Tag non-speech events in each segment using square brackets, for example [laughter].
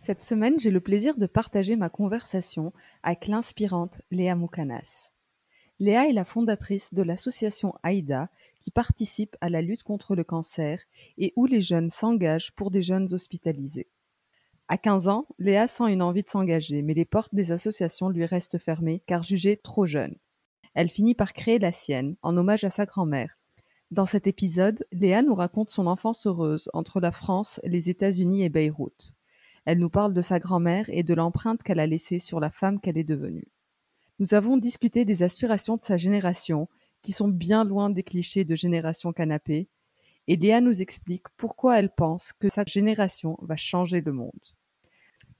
Cette semaine, j'ai le plaisir de partager ma conversation avec l'inspirante Léa Moukanas. Léa est la fondatrice de l'association AIDA qui participe à la lutte contre le cancer et où les jeunes s'engagent pour des jeunes hospitalisés. À 15 ans, Léa sent une envie de s'engager, mais les portes des associations lui restent fermées car jugée trop jeune. Elle finit par créer la sienne, en hommage à sa grand-mère. Dans cet épisode, Léa nous raconte son enfance heureuse entre la France, les États-Unis et Beyrouth. Elle nous parle de sa grand-mère et de l'empreinte qu'elle a laissée sur la femme qu'elle est devenue. Nous avons discuté des aspirations de sa génération, qui sont bien loin des clichés de génération canapé, et Léa nous explique pourquoi elle pense que sa génération va changer le monde.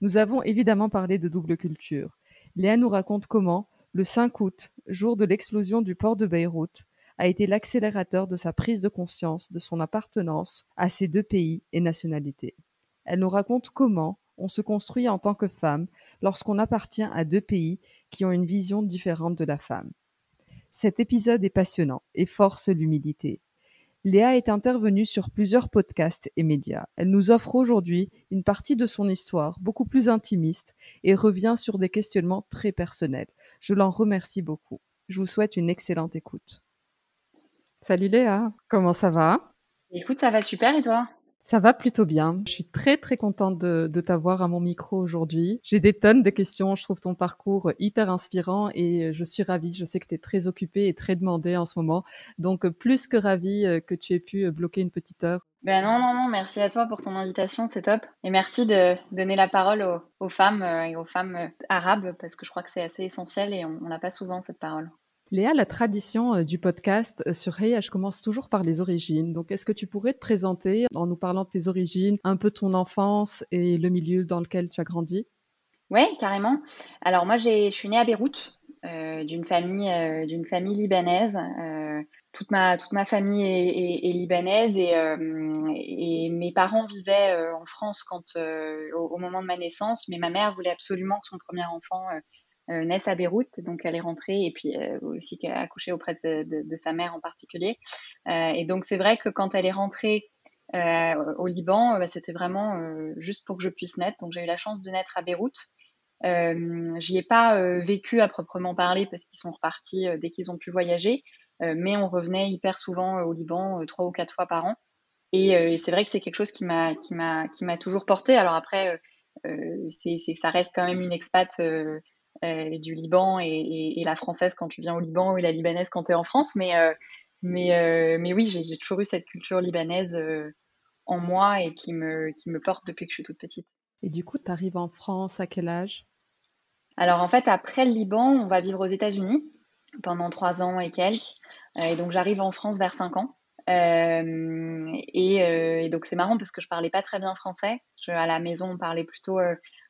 Nous avons évidemment parlé de double culture. Léa nous raconte comment, le 5 août, jour de l'explosion du port de Beyrouth, a été l'accélérateur de sa prise de conscience de son appartenance à ces deux pays et nationalités. Elle nous raconte comment on se construit en tant que femme lorsqu'on appartient à deux pays qui ont une vision différente de la femme. Cet épisode est passionnant et force l'humilité. Léa est intervenue sur plusieurs podcasts et médias. Elle nous offre aujourd'hui une partie de son histoire beaucoup plus intimiste et revient sur des questionnements très personnels. Je l'en remercie beaucoup. Je vous souhaite une excellente écoute. Salut Léa, comment ça va? Écoute, ça va super et toi? Ça va plutôt bien. Je suis très très contente de, t'avoir à mon micro aujourd'hui. J'ai des tonnes de questions. Je trouve ton parcours hyper inspirant et je suis ravie. Je sais que tu es très occupée et très demandée en ce moment. Donc plus que ravie euh, que tu aies pu euh, bloquer une petite heure. Ben non, non, non, merci à toi pour ton invitation, c'est top. Et merci de donner la parole aux, aux femmes euh, et aux femmes arabes parce que je crois que c'est assez essentiel et on n'a pas souvent cette parole. Léa, la tradition euh, du podcast euh, sur Hey, je commence toujours par les origines. Donc, est-ce que tu pourrais te présenter en nous parlant de tes origines, un peu ton enfance et le milieu dans lequel tu as grandi? Oui, carrément. Alors, moi, je suis née à Beyrouth, euh, d'une famille, famille libanaise. toute, ma, toute ma famille est, libanaise et, mes parents vivaient en France quand, au, moment de ma naissance, mais ma mère voulait absolument que son premier enfant naissent à Beyrouth, donc elle est rentrée et puis euh, aussi qu'elle a accouché auprès de, sa mère en particulier. Euh, et donc c'est vrai que quand elle est rentrée au Liban, bah, c'était vraiment juste pour que je puisse naître. Donc j'ai eu la chance de naître à Beyrouth. Euh, J'y ai pas vécu à proprement parler parce qu'ils sont repartis dès qu'ils ont pu voyager, mais on revenait hyper souvent au Liban trois ou quatre fois par an. Et, c'est vrai que c'est quelque chose qui m'a toujours porté. Alors après, ça reste quand même une expat euh, du Liban et, la française quand tu viens au Liban et la libanaise quand tu es en France. Mais, euh, mais, euh, mais oui, j'ai toujours eu cette culture libanaise en moi et qui me, qui me porte depuis que je suis toute petite. Et du coup, tu arrives en France à quel âge? Alors en fait, après le Liban, on va vivre aux États-Unis pendant trois ans et quelques. et donc j'arrive en France vers cinq ans. et, donc c'est marrant parce que je parlais pas très bien français. à la maison, on parlait plutôt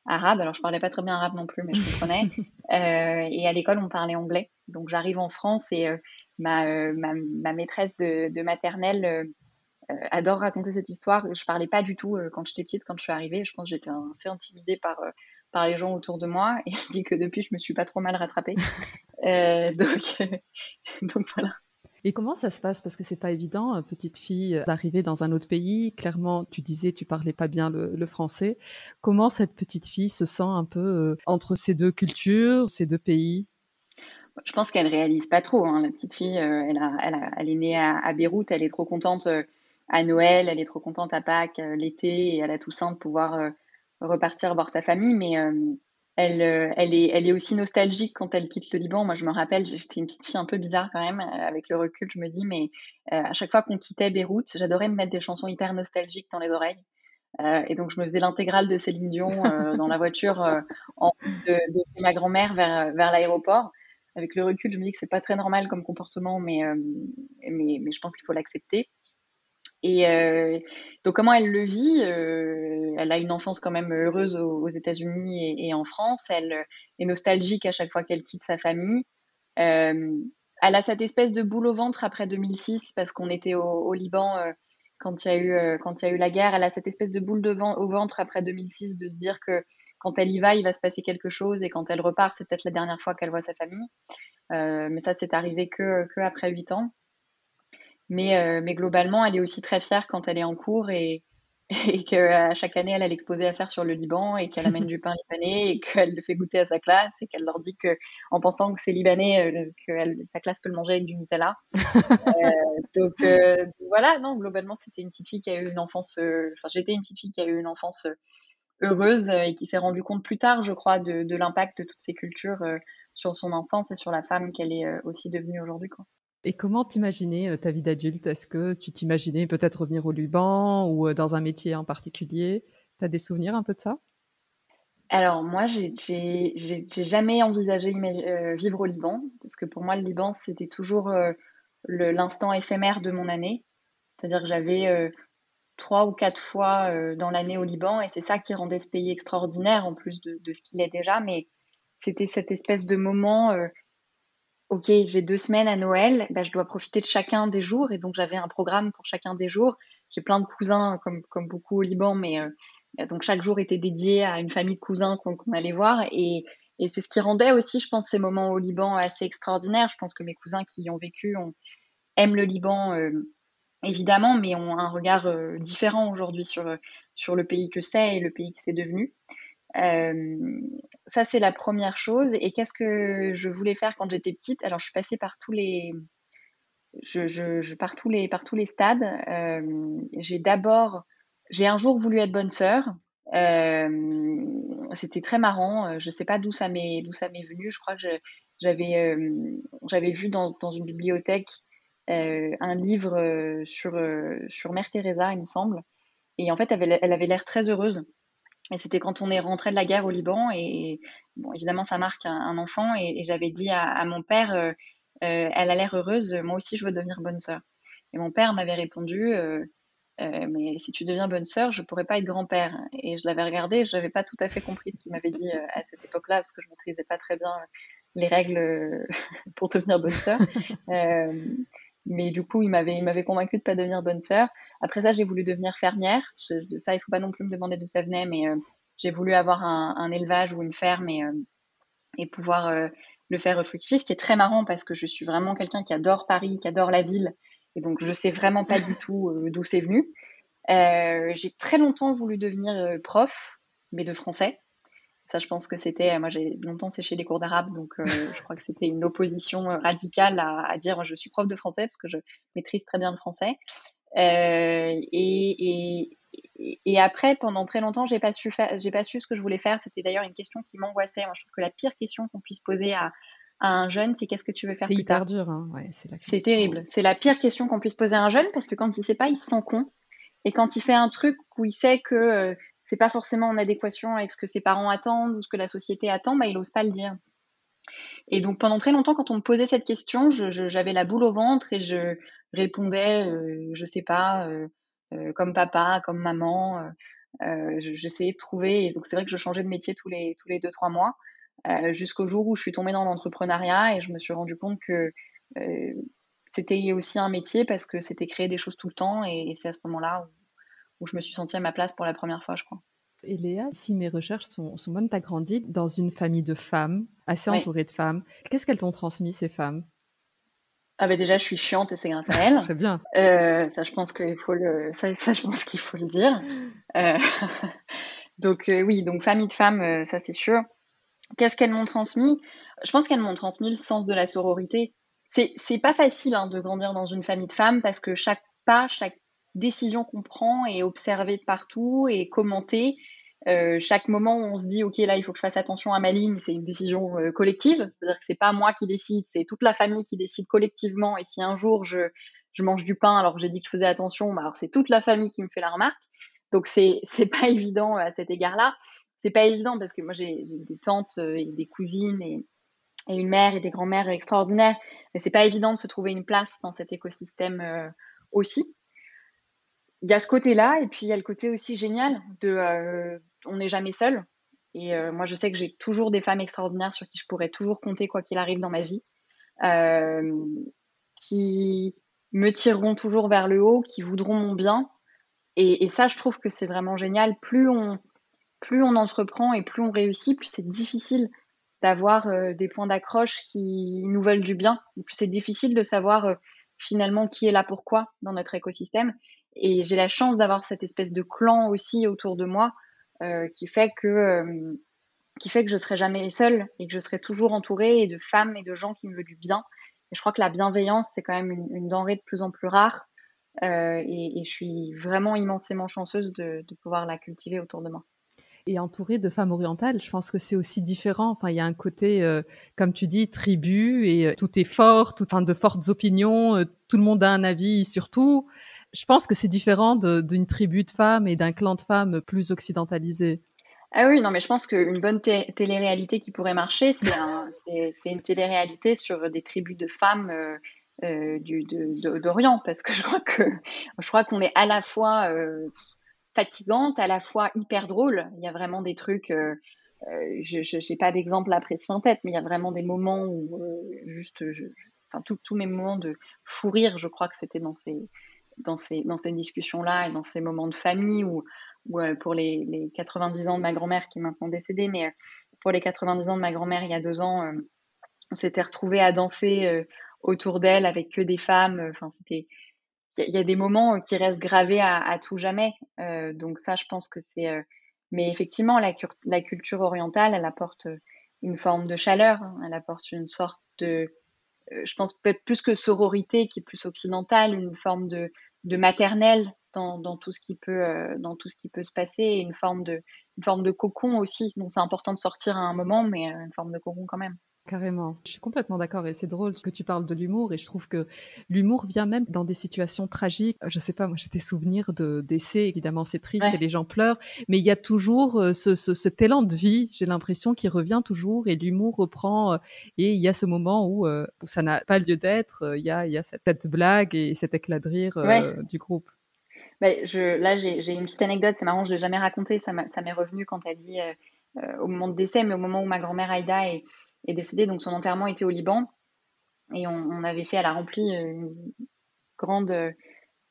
arabe. Alors, je parlais pas très bien arabe non plus, mais je comprenais. [laughs] euh, et à l'école, on parlait anglais. Donc, j'arrive en France et euh, ma, euh, ma, ma, maîtresse de, de maternelle adore raconter cette histoire. Je parlais pas du tout quand j'étais petite, quand je suis arrivée. Je pense que j'étais assez intimidée par, par les gens autour de moi. Et elle dit que depuis, je me suis pas trop mal rattrapée. [laughs] donc, [laughs] donc, voilà. Et comment ça se passe? Parce que c'est pas évident, euh, petite fille, euh, d'arriver dans un autre pays. Clairement, tu disais, tu parlais pas bien le, français. Comment cette petite fille se sent un peu euh, entre ces deux cultures, ces deux pays? Je pense qu'elle réalise pas trop. Hein. La petite fille, elle, est née à, Beyrouth, elle est trop contente à Noël, elle est trop contente à Pâques, l'été et à la Toussaint de pouvoir repartir voir sa famille. Mais elle, euh, elle, est, elle est aussi nostalgique quand elle quitte le Liban. Moi, je me rappelle, j'étais une petite fille un peu bizarre quand même. Euh, avec le recul, je me dis, mais euh, à chaque fois qu'on quittait Beyrouth, j'adorais me mettre des chansons hyper nostalgiques dans les oreilles. et donc, je me faisais l'intégrale de Céline Dion [laughs] dans la voiture en de, de, ma grand-mère vers, vers l'aéroport. Avec le recul, je me dis que c'est pas très normal comme comportement, mais, mais, mais je pense qu'il faut l'accepter. Et euh, donc, comment elle le vit euh, Elle a une enfance quand même heureuse aux, États-Unis et, en France. Elle est nostalgique à chaque fois qu'elle quitte sa famille. Euh, elle a cette espèce de boule au ventre après 2006 parce qu'on était au, Liban quand il y a eu la guerre. Elle a cette espèce de boule de au ventre après 2006 de se dire que quand elle y va, il va se passer quelque chose et quand elle repart, c'est peut-être la dernière fois qu'elle voit sa famille. mais ça, c'est arrivé que après 8 ans. Mais, euh, mais globalement, elle est aussi très fière quand elle est en cours et, et qu'à chaque année, elle a l'exposé à faire sur le Liban et qu'elle amène du pain libanais et qu'elle le fait goûter à sa classe et qu'elle leur dit que, en pensant que c'est libanais, euh, que sa classe peut le manger avec du Nutella. [laughs] Euh, donc, voilà, non, globalement, c'était une petite fille qui a eu une enfance. Enfin, j'étais une petite fille qui a eu une enfance heureuse et qui s'est rendue compte plus tard, je crois, de, de l'impact de toutes ces cultures sur son enfance et sur la femme qu'elle est aussi devenue aujourd'hui. Quoi. Et comment t'imaginais euh, ta vie d'adulte? Est-ce que tu t'imaginais peut-être revenir au Liban ou euh, dans un métier en particulier? Tu as des souvenirs un peu de ça? Alors moi, j'ai jamais envisagé euh, vivre au Liban, parce que pour moi, le Liban, c'était toujours l'instant éphémère de mon année. C'est-à-dire que j'avais trois ou quatre fois dans l'année au Liban, et c'est ça qui rendait ce pays extraordinaire, en plus de, de ce qu'il est déjà. Mais c'était cette espèce de moment OK, j'ai deux semaines à Noël, bah, je dois profiter de chacun des jours. Et donc, j'avais un programme pour chacun des jours. J'ai plein de cousins, comme, beaucoup au Liban, mais euh, donc chaque jour était dédié à une famille de cousins qu'on allait voir. Et, c'est ce qui rendait aussi, je pense, ces moments au Liban assez extraordinaires. Je pense que mes cousins qui y ont vécu aiment le Liban, euh, évidemment, mais ont un regard euh, différent aujourd'hui sur, sur le pays que c'est et le pays que c'est devenu. Euh, ça, c'est la première chose. Et qu'est-ce que je voulais faire quand j'étais petite? Alors, je suis passée par tous les, je, je, par tous les, par tous les stades. Euh, j'ai d'abord, j'ai un jour voulu être bonne sœur. Euh, c'était très marrant. Je sais pas d'où ça m'est, d'où ça m'est venu. Je crois que j'avais, j'avais vu dans, dans, une bibliothèque un livre sur, sur Mère Teresa, il me semble. Et en fait, elle avait l'air très heureuse. Et c'était quand on est rentré de la guerre au Liban. Et bon, évidemment, ça marque un, enfant. Et, j'avais dit à, mon père, euh, euh, elle a l'air heureuse, moi aussi je veux devenir bonne sœur. Et mon père m'avait répondu, euh, mais si tu deviens bonne sœur, je pourrais pas être grand-père. Et je l'avais regardé, je n'avais pas tout à fait compris ce qu'il m'avait dit à cette époque-là, parce que je maîtrisais pas très bien les règles [laughs] pour devenir bonne sœur. Mais du coup, il m'avait, il m'avait convaincu de pas devenir bonne sœur. Après ça, j'ai voulu devenir fermière. ça, il faut pas non plus me demander d'où ça venait, mais euh, j'ai voulu avoir un, élevage ou une ferme et, euh, et pouvoir euh, le faire fructifier. Ce qui est très marrant parce que je suis vraiment quelqu'un qui adore Paris, qui adore la ville, et donc je sais vraiment pas du tout d'où c'est venu. j'ai très longtemps voulu devenir prof, mais de français. Ça, je pense que c'était. Moi, j'ai longtemps séché les cours d'arabe, donc je crois que c'était une opposition radicale à, à, dire je suis prof de français parce que je maîtrise très bien le français. Euh, et, et, et, après, pendant très longtemps, j'ai pas su faire, j'ai pas su ce que je voulais faire. C'était d'ailleurs une question qui m'angoissait. Moi, je trouve que la pire question qu'on puisse poser à, à un jeune, c'est qu'est-ce que tu veux faire plus tard. Hyper dur, hein. ouais, c'est terrible. C'est la pire question qu'on puisse poser à un jeune parce que quand il sait pas, il se sent con. Et quand il fait un truc où il sait que euh, c'est pas forcément en adéquation avec ce que ses parents attendent ou ce que la société attend, bah, il ose pas le dire. Et donc pendant très longtemps, quand on me posait cette question, j'avais la boule au ventre et je répondais, euh, je sais pas, euh, euh, comme papa, comme maman. J'essayais de trouver. Et donc c'est vrai que je changeais de métier tous les tous les deux trois mois, jusqu'au jour où je suis tombée dans l'entrepreneuriat et je me suis rendu compte que c'était aussi un métier parce que c'était créer des choses tout le temps et, c'est à ce moment-là où, je me suis sentie à ma place pour la première fois, je crois. Et Léa, si mes recherches sont, sont bonnes, tu as grandi dans une famille de femmes, assez entourée de femmes. Qu'est-ce qu'elles t'ont transmis, ces femmes? Ah bah déjà, je suis chiante et c'est grâce à elle. Très [laughs] bien. Euh, ça, je pense qu'il faut le, ça, ça, je pense qu'il faut le dire. Euh, [laughs] donc euh, oui, donc famille de femmes, ça c'est sûr. Qu'est-ce qu'elles m'ont transmis? Je pense qu'elles m'ont transmis le sens de la sororité. C'est, c'est pas facile hein, de grandir dans une famille de femmes parce que chaque pas, chaque décision qu'on prend est observée de partout et commentée. Euh, chaque moment où on se dit ok là il faut que je fasse attention à ma ligne, c'est une décision euh, collective, c'est-à-dire que c'est pas moi qui décide, c'est toute la famille qui décide collectivement. Et si un jour je, je mange du pain alors que j'ai dit que je faisais attention, bah alors c'est toute la famille qui me fait la remarque. Donc c'est [laughs] c'est pas évident à cet égard-là. C'est pas évident parce que moi j'ai des tantes euh, et des cousines et, et une mère et des grands-mères extraordinaires, mais c'est pas évident de se trouver une place dans cet écosystème euh, aussi. Il y a ce côté-là, et puis il y a le côté aussi génial de euh, on n'est jamais seul. Et euh, moi, je sais que j'ai toujours des femmes extraordinaires sur qui je pourrais toujours compter quoi qu'il arrive dans ma vie, euh, qui me tireront toujours vers le haut, qui voudront mon bien. Et, ça, je trouve que c'est vraiment génial. Plus on, plus on entreprend et plus on réussit, plus c'est difficile d'avoir des points d'accroche qui nous veulent du bien. Plus c'est difficile de savoir finalement qui est là pourquoi dans notre écosystème. Et j'ai la chance d'avoir cette espèce de clan aussi autour de moi euh, qui fait que euh, qui fait que je serai jamais seule et que je serai toujours entourée de femmes et de gens qui me veulent du bien. Et je crois que la bienveillance c'est quand même une, denrée de plus en plus rare. Euh, et, je suis vraiment immensément chanceuse de, pouvoir la cultiver autour de moi et entourée de femmes orientales, je pense que c'est aussi différent. Enfin, il y a un côté, euh, comme tu dis, tribu et tout est fort, tout enfin, de fortes opinions, tout le monde a un avis sur tout. Je pense que c'est différent d'une tribu de femmes et d'un clan de femmes plus occidentalisé. Ah oui, non, mais je pense qu'une bonne télé-réalité qui pourrait marcher, c'est un, [laughs] une télé-réalité sur des tribus de femmes euh, euh, du, d'Orient, parce que je crois que je crois qu'on est à la fois euh, fatigante, à la fois hyper drôle. Il y a vraiment des trucs. Euh, euh je n'ai pas d'exemple précis en tête, mais il y a vraiment des moments où juste, je, enfin tous mes moments de fou rire, je crois que c'était dans ces dans ces, dans ces discussions-là et dans ces moments de famille où euh, pour les, les, 90 ans de ma grand-mère qui est maintenant décédée, mais euh, pour les 90 ans de ma grand-mère il y a deux ans, euh, on s'était retrouvés à danser autour d'elle avec que des femmes. Enfin, c'était il y, a des moments qui restent gravés à, tout jamais. Donc ça, je pense que c'est. Mais effectivement, la, la, culture orientale, elle apporte une forme de chaleur. Hein. Elle apporte une sorte de je pense peut-être plus que sororité, qui est plus occidentale, une forme de, maternelle dans, dans, tout ce qui peut, euh, dans tout ce qui peut se passer, et une forme de, une forme de cocon aussi. Donc c'est important de sortir à un moment, mais euh, une forme de cocon quand même. Carrément. Je suis complètement d'accord et c'est drôle que tu parles de l'humour et je trouve que l'humour vient même dans des situations tragiques. Je sais pas, moi j'ai des souvenirs de décès, évidemment c'est triste ouais. et les gens pleurent, mais il y a toujours euh, ce, ce, cet élan de vie, j'ai l'impression, qui revient toujours et l'humour reprend euh, et il y a ce moment où, euh, où ça n'a pas lieu d'être, il y a, il y a cette, cette blague et cet éclat de rire ouais. du groupe. Bah, je, là j'ai une petite anecdote, c'est marrant, je l'ai jamais raconté, ça m'est revenu quand tu as dit au moment de décès, mais au moment où ma grand-mère Aïda est est décédé. Donc son enterrement était au Liban. Et on, avait fait, elle a rempli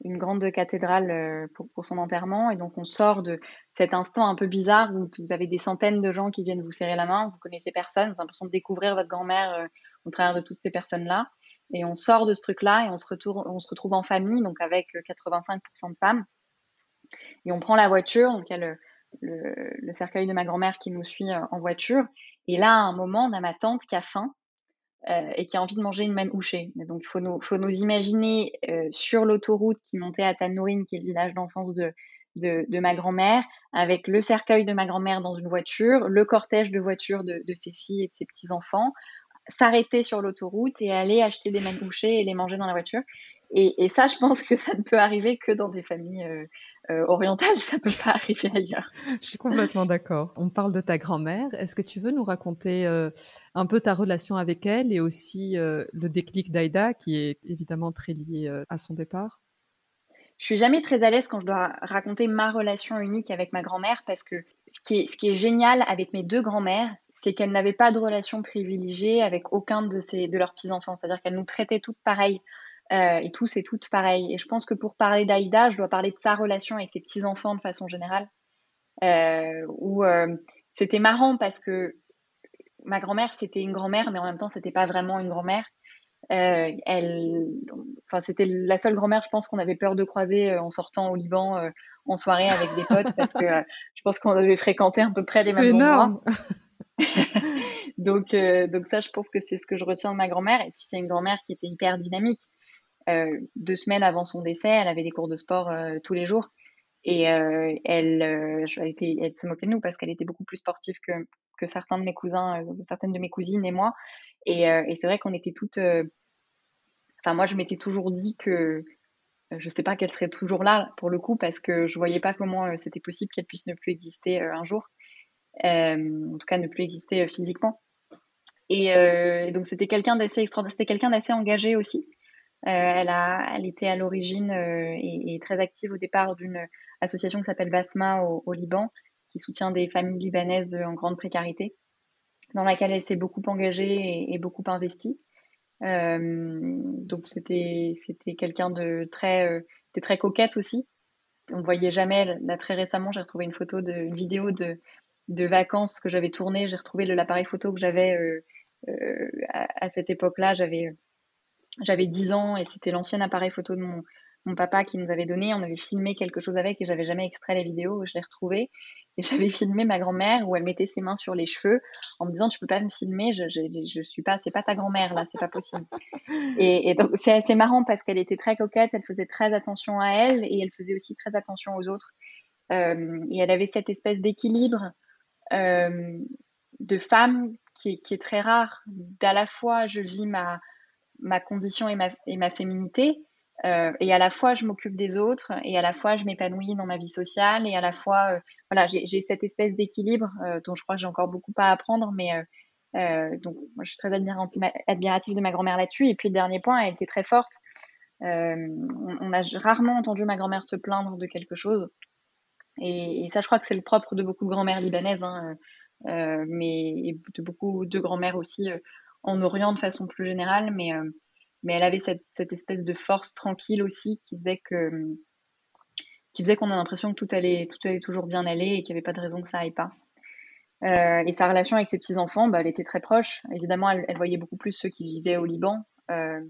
une grande, cathédrale euh, pour, son enterrement. Et donc on sort de cet instant un peu bizarre où vous avez des centaines de gens qui viennent vous serrer la main, vous connaissez personne, vous avez l'impression de découvrir votre grand-mère euh, au travers de toutes ces personnes-là. Et on sort de ce truc-là et on se, retrouve en famille, donc avec 85% de femmes. Et on prend la voiture, donc il y a le, cercueil de ma grand-mère qui nous suit euh, en voiture. Et là, à un moment, on a ma tante qui a faim euh, et qui a envie de manger une manne houchée. Mais donc, il faut nous, imaginer euh, sur l'autoroute qui montait à Tanourine, qui est le village d'enfance de, ma grand-mère, avec le cercueil de ma grand-mère dans une voiture, le cortège de voitures de, ses filles et de ses petits-enfants, s'arrêter sur l'autoroute et aller acheter des mannes houchées et les manger dans la voiture. Et, et, ça, je pense que ça ne peut arriver que dans des familles euh, euh, orientale, ça peut pas arriver ailleurs. Je suis complètement d'accord. On parle de ta grand-mère. Est-ce que tu veux nous raconter euh, un peu ta relation avec elle et aussi euh, le déclic d'Aïda, qui est évidemment très lié euh, à son départ? Je suis jamais très à l'aise quand je dois raconter ma relation unique avec ma grand-mère parce que ce qui est, ce qui est génial avec mes deux grand-mères, c'est qu'elles n'avaient pas de relation privilégiée avec aucun de leurs petits-enfants. C'est-à-dire qu'elles nous traitaient toutes pareilles euh, et tous et toutes pareil. Et je pense que pour parler d'Aïda, je dois parler de sa relation avec ses petits-enfants de façon générale. Euh, où euh, c'était marrant parce que ma grand-mère, c'était une grand-mère, mais en même temps, c'était pas vraiment une grand-mère. elle, enfin, c'était la seule grand-mère, je pense, qu'on avait peur de croiser en sortant au Liban en soirée avec des potes parce que [laughs] je pense qu'on avait fréquenté à peu près les mêmes endroits. [laughs] donc, donc ça, je pense que c'est ce que je retiens de ma grand-mère. Et puis c'est une grand-mère qui était hyper dynamique. Deux semaines avant son décès, elle avait des cours de sport tous les jours. Et elle, elle, elle, se moquait de nous parce qu'elle était beaucoup plus sportive que, que certains de mes cousins, certaines de mes cousines et moi. Et, et c'est vrai qu'on était toutes. Enfin, moi, je m'étais toujours dit que je ne sais pas qu'elle serait toujours là pour le coup parce que je ne voyais pas comment c'était possible qu'elle puisse ne plus exister un jour. en tout cas, ne plus exister physiquement. Et, donc, c'était quelqu'un d'assez extraordinaire. C'était quelqu'un d'assez engagé aussi. Elle, a, elle était à l'origine et, et, très active au départ d'une association qui s'appelle Basma au, Liban, qui soutient des familles libanaises en grande précarité, dans laquelle elle s'est beaucoup engagée et, beaucoup investie. Euh, donc c'était quelqu'un de très euh, très coquette aussi. On voyait jamais. Là très récemment, j'ai retrouvé une photo de une vidéo de de vacances que j'avais tourné. J'ai retrouvé l'appareil photo que j'avais euh, à, à, cette époque-là. J'avais j'avais 10 ans et c'était l'ancien appareil photo de mon mon papa qui nous avait donné. On avait filmé quelque chose avec et j'avais jamais extrait la vidéo. Je l'ai retrouvée et [laughs] j'avais filmé ma grand-mère où elle mettait ses mains sur les cheveux en me disant tu peux pas me filmer, je, je, je suis pas, c'est pas ta grand-mère là, c'est pas possible. [laughs] Et, donc c'est assez marrant parce qu'elle était très coquette, elle faisait très attention à elle et elle faisait aussi très attention aux autres. Euh, et elle avait cette espèce d'équilibre euh, de femme qui est, qui est, très rare. D'à la fois je vis ma ma condition et ma, féminité, euh, et à la fois, je m'occupe des autres, et à la fois, je m'épanouis dans ma vie sociale, et à la fois, euh, voilà, j'ai cette espèce d'équilibre euh, dont je crois que j'ai encore beaucoup à apprendre, mais donc, moi, je suis très admirative de ma grand-mère là-dessus. Et puis, le dernier point, elle était très forte. on, a rarement entendu ma grand-mère se plaindre de quelque chose. Et, ça, je crois que c'est le propre de beaucoup de grand-mères libanaises, hein, mais de beaucoup de grand-mères aussi en Orient de façon plus générale. Mais mais elle avait cette, cette, espèce de force tranquille aussi qui faisait que qui faisait qu'on a l'impression que tout allait tout allait toujours bien aller et qu'il n'y avait pas de raison que ça aille pas. Euh, et sa relation avec ses petits enfants, bah, elle était très proche. Évidemment, elle, voyait beaucoup plus ceux qui vivaient au Liban euh,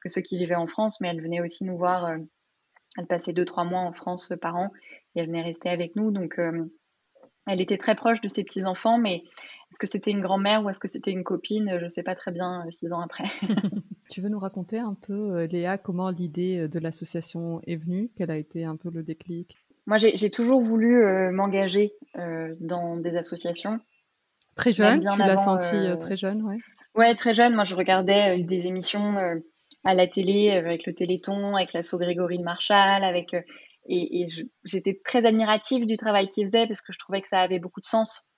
que ceux qui vivaient en France, mais elle venait aussi nous voir. Euh, elle passait deux trois mois en France par an et elle venait rester avec nous. Donc, euh, elle était très proche de ses petits enfants, mais est-ce que c'était une grand-mère ou est-ce que c'était une copine? Je ne sais pas très bien euh, six ans après. [laughs] tu veux nous raconter un peu, euh, Léa, comment l'idée euh, de l'association est venue? Quel a été un peu le déclic? Moi, j'ai toujours voulu m'engager dans des associations. Très jeune, tu l'as senti très jeune, ouais. Ouais, très jeune. Moi, je regardais des émissions à la télé avec le Téléthon, avec l'assaut Grégory de Marshall, avec et, et j'étais très admirative du travail qu'ils faisaient parce que je trouvais que ça avait beaucoup de sens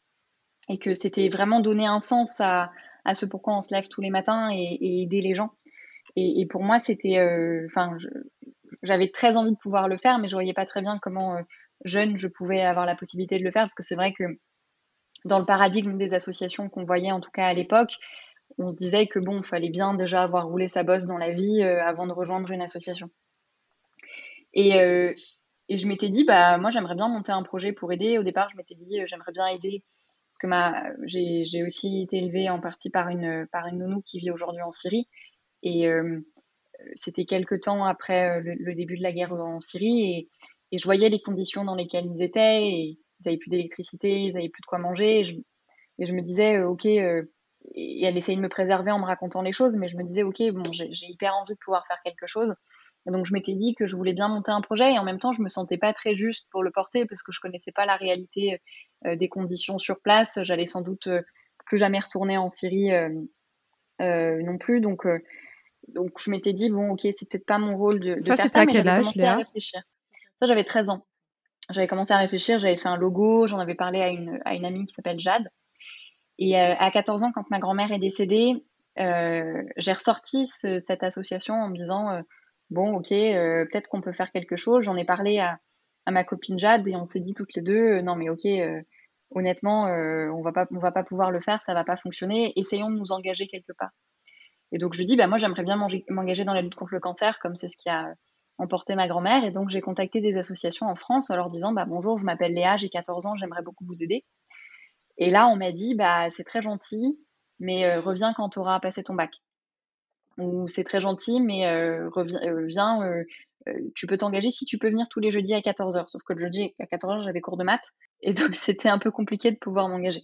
et que c'était vraiment donner un sens à, à, ce pourquoi on se lève tous les matins et, aider les gens. Et, pour moi, c'était, euh, enfin, j'avais très envie de pouvoir le faire, mais je voyais pas très bien comment euh, jeune je pouvais avoir la possibilité de le faire, parce que c'est vrai que dans le paradigme des associations qu'on voyait en tout cas à l'époque, on se disait que bon, il fallait bien déjà avoir roulé sa bosse dans la vie euh, avant de rejoindre une association. Et, et je m'étais dit, bah moi j'aimerais bien monter un projet pour aider. Au départ, je m'étais dit, j'aimerais bien aider que ma, j'ai, aussi été élevée en partie par une, par une nounou qui vit aujourd'hui en Syrie. Et euh, c'était quelques temps après euh, le, début de la guerre en Syrie. Et, je voyais les conditions dans lesquelles ils étaient. Et ils n'avaient plus d'électricité, ils n'avaient plus de quoi manger. Et je, me disais, euh, OK, et elle essayait de me préserver en me racontant les choses, mais je me disais, OK, bon, j'ai hyper envie de pouvoir faire quelque chose. Donc je m'étais dit que je voulais bien monter un projet et en même temps je me sentais pas très juste pour le porter parce que je connaissais pas la réalité euh, des conditions sur place. J'allais sans doute euh, plus jamais retourner en Syrie euh, non plus. Donc donc je m'étais dit bon ok c'est peut-être pas mon rôle de, de ça, faire ça mais j'avais commencé à réfléchir. Ça j'avais 13 ans. J'avais commencé à réfléchir, j'avais fait un logo, j'en avais parlé à une, à une amie qui s'appelle Jade. Et à 14 ans, quand ma grand-mère est décédée, j'ai ressorti cette association en me disant bon, ok, euh, peut-être qu'on peut faire quelque chose. J'en ai parlé à, ma copine Jade et on s'est dit toutes les deux, euh, non mais ok, euh, honnêtement, on va pas, on va pas pouvoir le faire, ça va pas fonctionner. Essayons de nous engager quelque part. Et donc je lui dis, bah moi j'aimerais bien m'engager dans la lutte contre le cancer, comme c'est ce qui a emporté ma grand-mère. Et donc j'ai contacté des associations en France en leur disant, bah bonjour, je m'appelle Léa, j'ai 14 ans, j'aimerais beaucoup vous aider. Et là on m'a dit, bah c'est très gentil, mais reviens quand tu auras passé ton bac. Où c'est très gentil, mais viens, tu peux t'engager si tu peux venir tous les jeudis à 14h. Sauf que le jeudi à 14h, j'avais cours de maths. Et [laughs] donc, c'était un peu compliqué de pouvoir m'engager.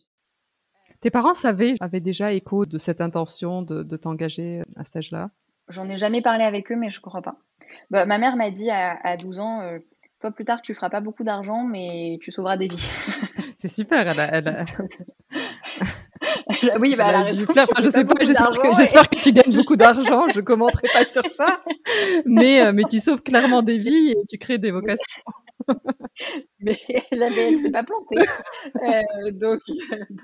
Tes parents savaient, avaient déjà écho de cette intention de, t'engager à cet âge-là? J'en ai jamais parlé avec eux, mais je crois pas. Bah, ma mère m'a dit à, 12 ans, toi plus tard tu feras pas beaucoup d'argent, mais tu sauveras des vies. C'est super, elle [laughs] [laughs] oui, bah, elle a raison. je sais pas, j'espère que, tu gagnes beaucoup d'argent, je commenterai pas sur ça, [laughs] mais, euh, mais tu sauves clairement des vies et tu crées des vocations. [laughs] mais jamais, elle s'est pas plantée. Euh, donc,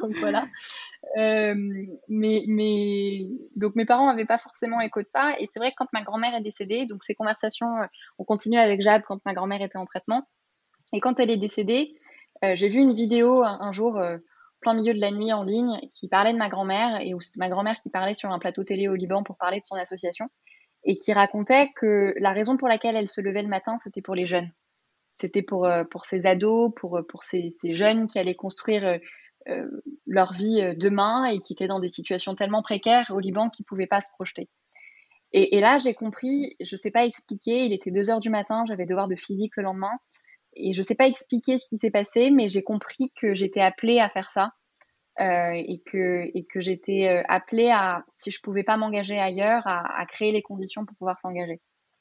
donc voilà. Euh, mais, mais donc mes parents n'avaient pas forcément écho de ça, et c'est vrai que quand ma grand-mère est décédée, donc ces conversations, on continue avec Jade quand ma grand-mère était en traitement, et quand elle est décédée, j'ai vu une vidéo un jour plein milieu de la nuit en ligne qui parlait de ma grand-mère et où c'était ma grand-mère qui parlait sur un plateau télé au Liban pour parler de son association et qui racontait que la raison pour laquelle elle se levait le matin, c'était pour les jeunes. C'était pour, euh, pour ces ados, pour, pour ces, ces jeunes qui allaient construire euh, euh, leur vie demain et qui étaient dans des situations tellement précaires au Liban qu'ils ne pouvaient pas se projeter. Et, et là, j'ai compris, je ne sais pas expliquer, il était 2 heures du matin, j'avais devoir de physique le lendemain. Et je ne sais pas expliquer ce qui s'est passé, mais j'ai compris que j'étais appelée à faire ça euh, et que, j'étais euh, appelée à, si je ne pouvais pas m'engager ailleurs, à, créer les conditions pour pouvoir s'engager.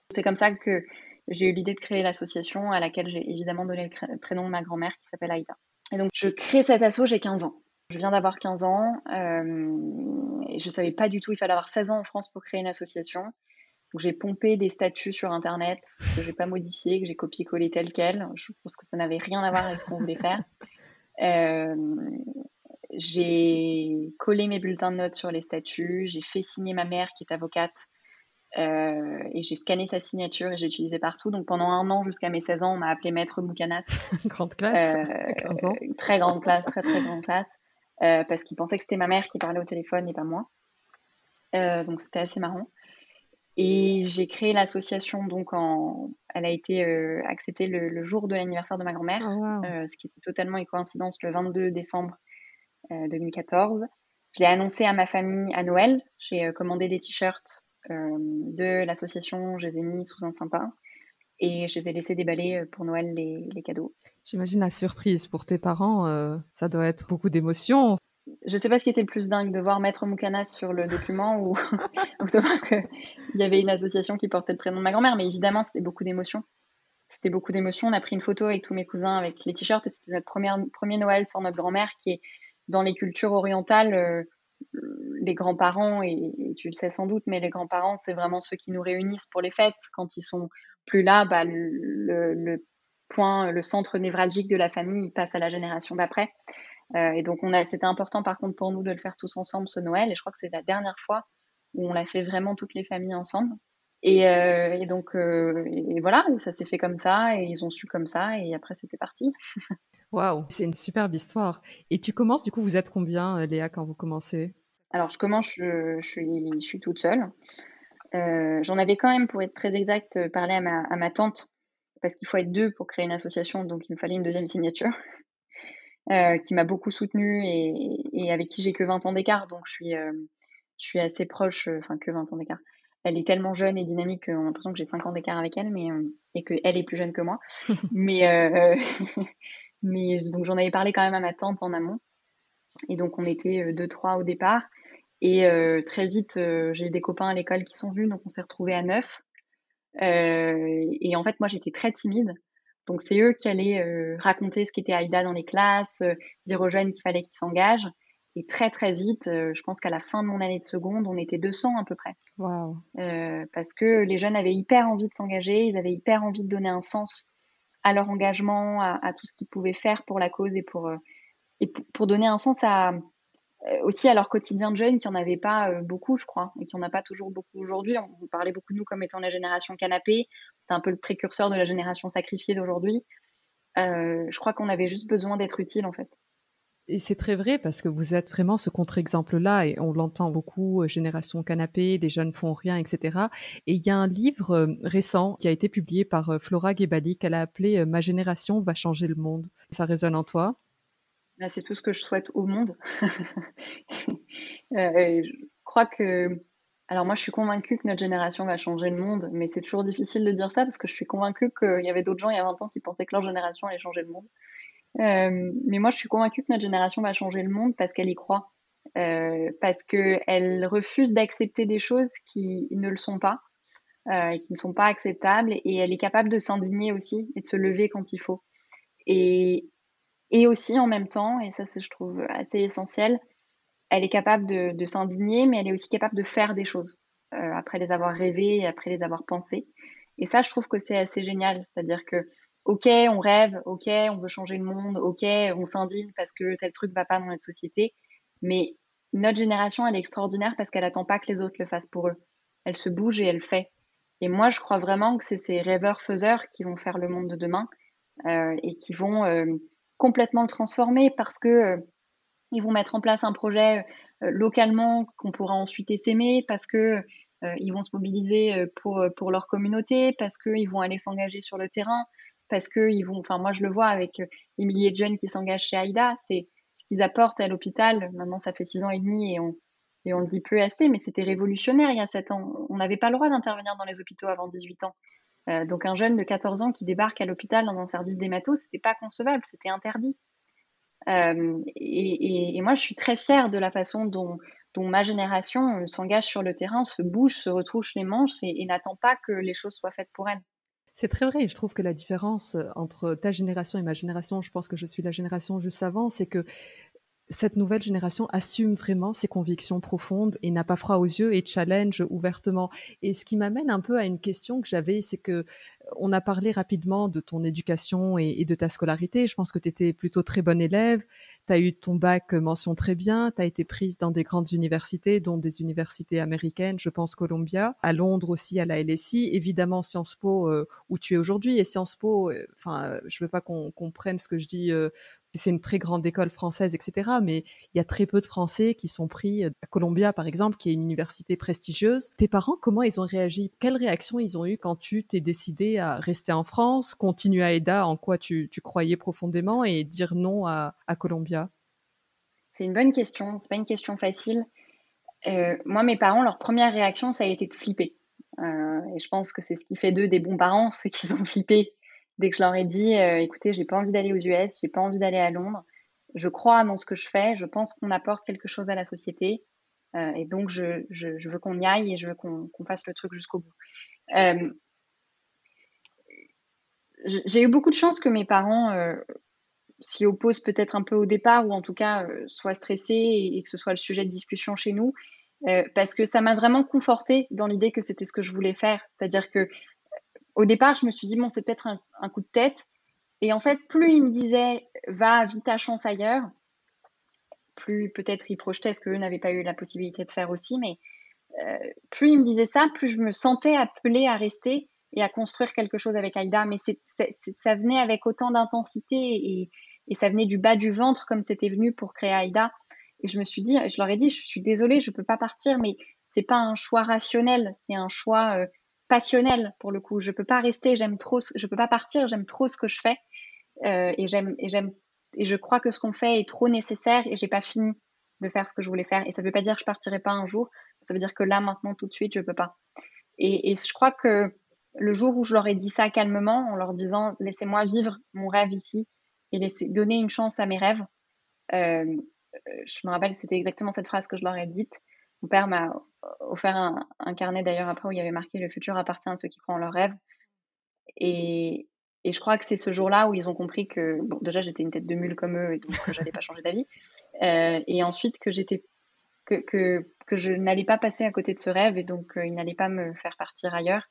C'est comme ça que j'ai eu l'idée de créer l'association à laquelle j'ai évidemment donné le prénom de ma grand-mère qui s'appelle Aïda. Et donc je crée cette asso, j'ai 15 ans. Je viens d'avoir 15 ans euh, et je ne savais pas du tout, il fallait avoir 16 ans en France pour créer une association j'ai pompé des statuts sur Internet que j'ai pas modifié, que j'ai copié-collé tel quel. Je pense que ça n'avait rien à voir avec ce qu'on voulait faire. [laughs] Euh, j'ai collé mes bulletins de notes sur les statuts. J'ai fait signer ma mère qui est avocate. Euh, et j'ai scanné sa signature et j'ai utilisé partout. Donc pendant un an, jusqu'à mes 16 ans, on m'a appelé Maître Boucanas. [laughs] grande classe, euh, 15 ans. Très grande classe, très très grande classe. Euh, parce qu'ils pensaient que c'était ma mère qui parlait au téléphone et pas moi. donc c'était assez marrant. Et j'ai créé l'association, donc en... elle a été euh, acceptée le, jour de l'anniversaire de ma grand-mère, ah, euh, ce qui était totalement une coïncidence le 22 décembre 2014. Euh, je l'ai annoncé à ma famille à Noël. J'ai commandé des t-shirts de l'association, je les ai mis sous un sympa et je les ai laissés déballer pour Noël les, les cadeaux. J'imagine la surprise pour tes parents, ça doit être beaucoup d'émotions je sais pas ce qui était le plus dingue, de voir Maître Moukanas sur le document ou, [laughs] de voir qu'il y avait une association qui portait le prénom de ma grand-mère. Mais évidemment, c'était beaucoup d'émotions. C'était beaucoup d'émotions. On a pris une photo avec tous mes cousins avec les t-shirts et c'était notre première, premier Noël sans notre grand-mère qui est dans les cultures orientales. Euh, les grands-parents, et, tu le sais sans doute, mais les grands-parents, c'est vraiment ceux qui nous réunissent pour les fêtes. Quand ils sont plus là, bah, le, le point, le centre névralgique de la famille, il passe à la génération d'après. Euh, et donc, on a, c'était important par contre pour nous de le faire tous ensemble ce Noël. Et je crois que c'est la dernière fois où on l'a fait vraiment toutes les familles ensemble. Et, euh, donc, euh, et voilà, ça s'est fait comme ça, et ils ont su comme ça, et après c'était parti. [laughs] Waouh, c'est une superbe histoire. Et tu commences, du coup, vous êtes combien, Léa, quand vous commencez? Alors, je commence, je, suis, je suis toute seule. J'en avais quand même, pour être très exact, parlé à ma, à ma tante, parce qu'il faut être deux pour créer une association, donc il me fallait une deuxième signature. Euh, qui m'a beaucoup soutenue et, avec qui j'ai que 20 ans d'écart. Donc, je suis, euh, je suis assez proche, euh, enfin, que 20 ans d'écart. Elle est tellement jeune et dynamique qu'on a l'impression que j'ai 5 ans d'écart avec elle, mais, et qu'elle est plus jeune que moi. [laughs] mais, [laughs] mais donc, j'en avais parlé quand même à ma tante en amont. Et donc, on était deux, trois au départ. Et très vite, j'ai eu des copains à l'école qui sont venus, donc on s'est retrouvés à neuf. et en fait, moi, j'étais très timide. Donc c'est eux qui allaient euh, raconter ce qu'était Aïda dans les classes, euh, dire aux jeunes qu'il fallait qu'ils s'engagent. Et très très vite, euh, je pense qu'à la fin de mon année de seconde, on était 200 à peu près. Wow. parce que les jeunes avaient hyper envie de s'engager, ils avaient hyper envie de donner un sens à leur engagement, à, tout ce qu'ils pouvaient faire pour la cause et pour, et pour donner un sens à, euh, aussi à leur quotidien de jeunes qui n'en avaient pas euh, beaucoup, je crois, et qui n'en a pas toujours beaucoup aujourd'hui. On parlait beaucoup de nous comme étant la génération canapé. C'était un peu le précurseur de la génération sacrifiée d'aujourd'hui. Euh, je crois qu'on avait juste besoin d'être utile, en fait. Et c'est très vrai parce que vous êtes vraiment ce contre-exemple-là et on l'entend beaucoup, génération canapé, les jeunes font rien, etc. Et il y a un livre récent qui a été publié par Flora Gebali qu'elle a appelé Ma génération va changer le monde. Ça résonne en toi? C'est tout ce que je souhaite au monde. [laughs] Euh, je crois que Alors moi, je suis convaincue que notre génération va changer le monde, mais c'est toujours difficile de dire ça parce que je suis convaincue qu'il y avait d'autres gens il y a 20 ans qui pensaient que leur génération allait changer le monde. Euh, mais moi, je suis convaincue que notre génération va changer le monde parce qu'elle y croit, euh, parce qu'elle refuse d'accepter des choses qui ne le sont pas qui ne sont pas acceptables, et elle est capable de s'indigner aussi et de se lever quand il faut. Et, et aussi en même temps, et ça je trouve assez essentiel, elle est capable de, s'indigner, mais elle est aussi capable de faire des choses euh, après les avoir rêvées après les avoir pensées. Et ça, je trouve que c'est assez génial. C'est-à-dire que, ok, on rêve, ok, on veut changer le monde, ok, on s'indigne parce que tel truc va pas dans notre société, mais notre génération, elle est extraordinaire parce qu'elle attend pas que les autres le fassent pour eux. Elle se bouge et elle fait. Et moi, je crois vraiment que c'est ces rêveurs-faiseurs qui vont faire le monde de demain euh, et qui vont euh, complètement le transformer parce que ils vont mettre en place un projet euh, localement qu'on pourra ensuite essaimer parce que euh, ils vont se mobiliser euh, pour, pour leur communauté, parce qu'ils vont aller s'engager sur le terrain, parce qu'ils vont, enfin moi je le vois avec les milliers de jeunes qui s'engagent chez AIDA, c'est ce qu'ils apportent à l'hôpital. Maintenant ça fait six ans et demi et on et on le dit plus assez, mais c'était révolutionnaire il y a sept ans. On n'avait pas le droit d'intervenir dans les hôpitaux avant 18 ans. Donc un jeune de 14 ans qui débarque à l'hôpital dans un service d'hémato, c'était pas concevable, c'était interdit. Euh, et, moi, je suis très fière de la façon dont, ma génération euh, s'engage sur le terrain, se bouge, se retrouche les manches et, n'attend pas que les choses soient faites pour elle. C'est très vrai. Je trouve que la différence euh, entre ta génération et ma génération, je pense que je suis la génération juste avant, c'est que cette nouvelle génération assume vraiment ses convictions profondes et n'a pas froid aux yeux et challenge ouvertement. Et ce qui m'amène un peu à une question que j'avais, c'est que on a parlé rapidement de ton éducation et, de ta scolarité. Je pense que tu étais plutôt très bonne élève. Tu as eu ton bac mention très bien. Tu as été prise dans des grandes universités, dont des universités américaines, je pense Columbia, à Londres aussi, à la LSI, évidemment Sciences Po, euh, où tu es aujourd'hui. Et Sciences Po, euh, enfin, je veux pas qu'on comprenne ce que je dis euh, c'est une très grande école française, etc. Mais il y a très peu de Français qui sont pris à Columbia, par exemple, qui est une université prestigieuse. Tes parents, comment ils ont réagi? Quelle réaction ils ont eu quand tu t'es décidé à rester en France, continuer à EDA, en quoi tu, croyais profondément, et dire non à, Columbia? C'est une bonne question. C'est pas une question facile. Euh, moi, mes parents, leur première réaction, ça a été de flipper. Euh, et je pense que c'est ce qui fait d'eux des bons parents, [laughs] c'est qu'ils ont flippé dès que je leur ai dit, euh, écoutez, j'ai pas envie d'aller aux US, j'ai pas envie d'aller à Londres. Je crois dans ce que je fais. Je pense qu'on apporte quelque chose à la société. et donc, je, veux qu'on y aille et je veux qu'on fasse le truc jusqu'au bout j'ai eu beaucoup de chance que mes parents euh, s'y opposent peut-être un peu au départ ou en tout cas euh, soient stressés et, que ce soit le sujet de discussion chez nous euh, parce que ça m'a vraiment confortée dans l'idée que c'était ce que je voulais faire. C'est-à-dire que au départ, je me suis dit bon, c'est peut-être un, coup de tête. Et en fait, plus ils me disaient va vite ta chance ailleurs, plus peut-être ils projetaient ce qu'eux n'avaient pas eu la possibilité de faire aussi. Mais plus ils me disaient ça, plus je me sentais appelée à rester et à construire quelque chose avec Aïda. Mais ça venait avec autant d'intensité et, ça venait du bas du ventre comme c'était venu pour créer Aïda. Et je me suis dit, je leur ai dit, je suis désolée, je ne peux pas partir, mais c'est pas un choix rationnel, c'est un choix euh, passionnel pour le coup. Je peux pas rester, j'aime trop, je peux pas partir, j'aime trop ce que je fais euh, et j'aime et j'aime et je crois que ce qu'on fait est trop nécessaire et j'ai pas fini de faire ce que je voulais faire. Et ça veut pas dire que je partirai pas un jour, ça veut dire que là maintenant tout de suite je peux pas. Et, je crois que le jour où je leur ai dit ça calmement, en leur disant laissez-moi vivre mon rêve ici et laisser donner une chance à mes rêves, euh, je me rappelle, c'était exactement cette phrase que je leur ai dite. Mon père m'a offert un, carnet d'ailleurs après où il y avait marqué le futur appartient à ceux qui croient en leurs rêves. Et, je crois que c'est ce jour-là où ils ont compris que, bon, déjà j'étais une tête de mule comme eux et donc je n'allais pas changer d'avis. Euh, et ensuite que j'étais que, que, que, je n'allais pas passer à côté de ce rêve et donc euh, ils n'allaient pas me faire partir ailleurs.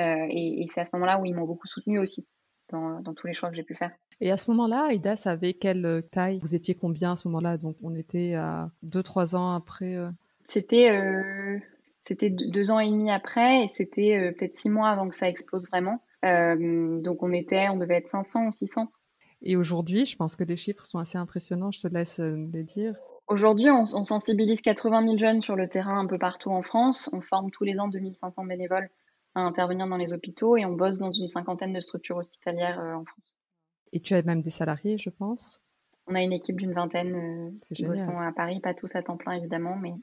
Euh, et, c'est à ce moment-là où ils m'ont beaucoup soutenu aussi dans, tous les choix que j'ai pu faire. Et à ce moment-là, Aïda savait quelle euh, taille? Vous étiez combien à ce moment-là? Donc on était à 2-3 ans après euh? C'était c'était deux ans et demi après et c'était peut-être six mois avant que ça explose vraiment. donc on était, on devait être 500 ou 600. Et aujourd'hui, je pense que les chiffres sont assez impressionnants, je te laisse les dire. Aujourd'hui, on, on, sensibilise 80 000 jeunes sur le terrain un peu partout en France. On forme tous les ans 2500 bénévoles à intervenir dans les hôpitaux et on bosse dans une cinquantaine de structures hospitalières euh, en France. Et tu as même des salariés, je pense On a une équipe d'une vingtaine euh, qui bossent à Paris, pas tous à temps plein évidemment, mais